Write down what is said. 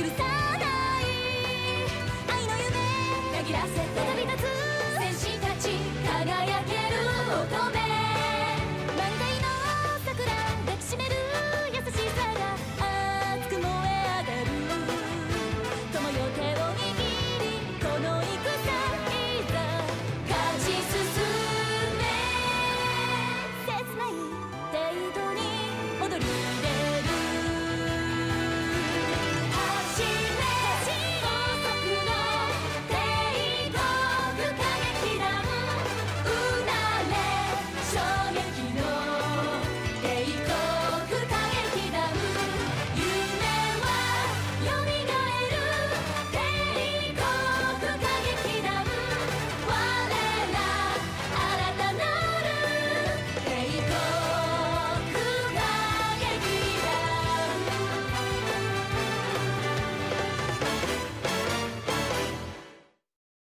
許さ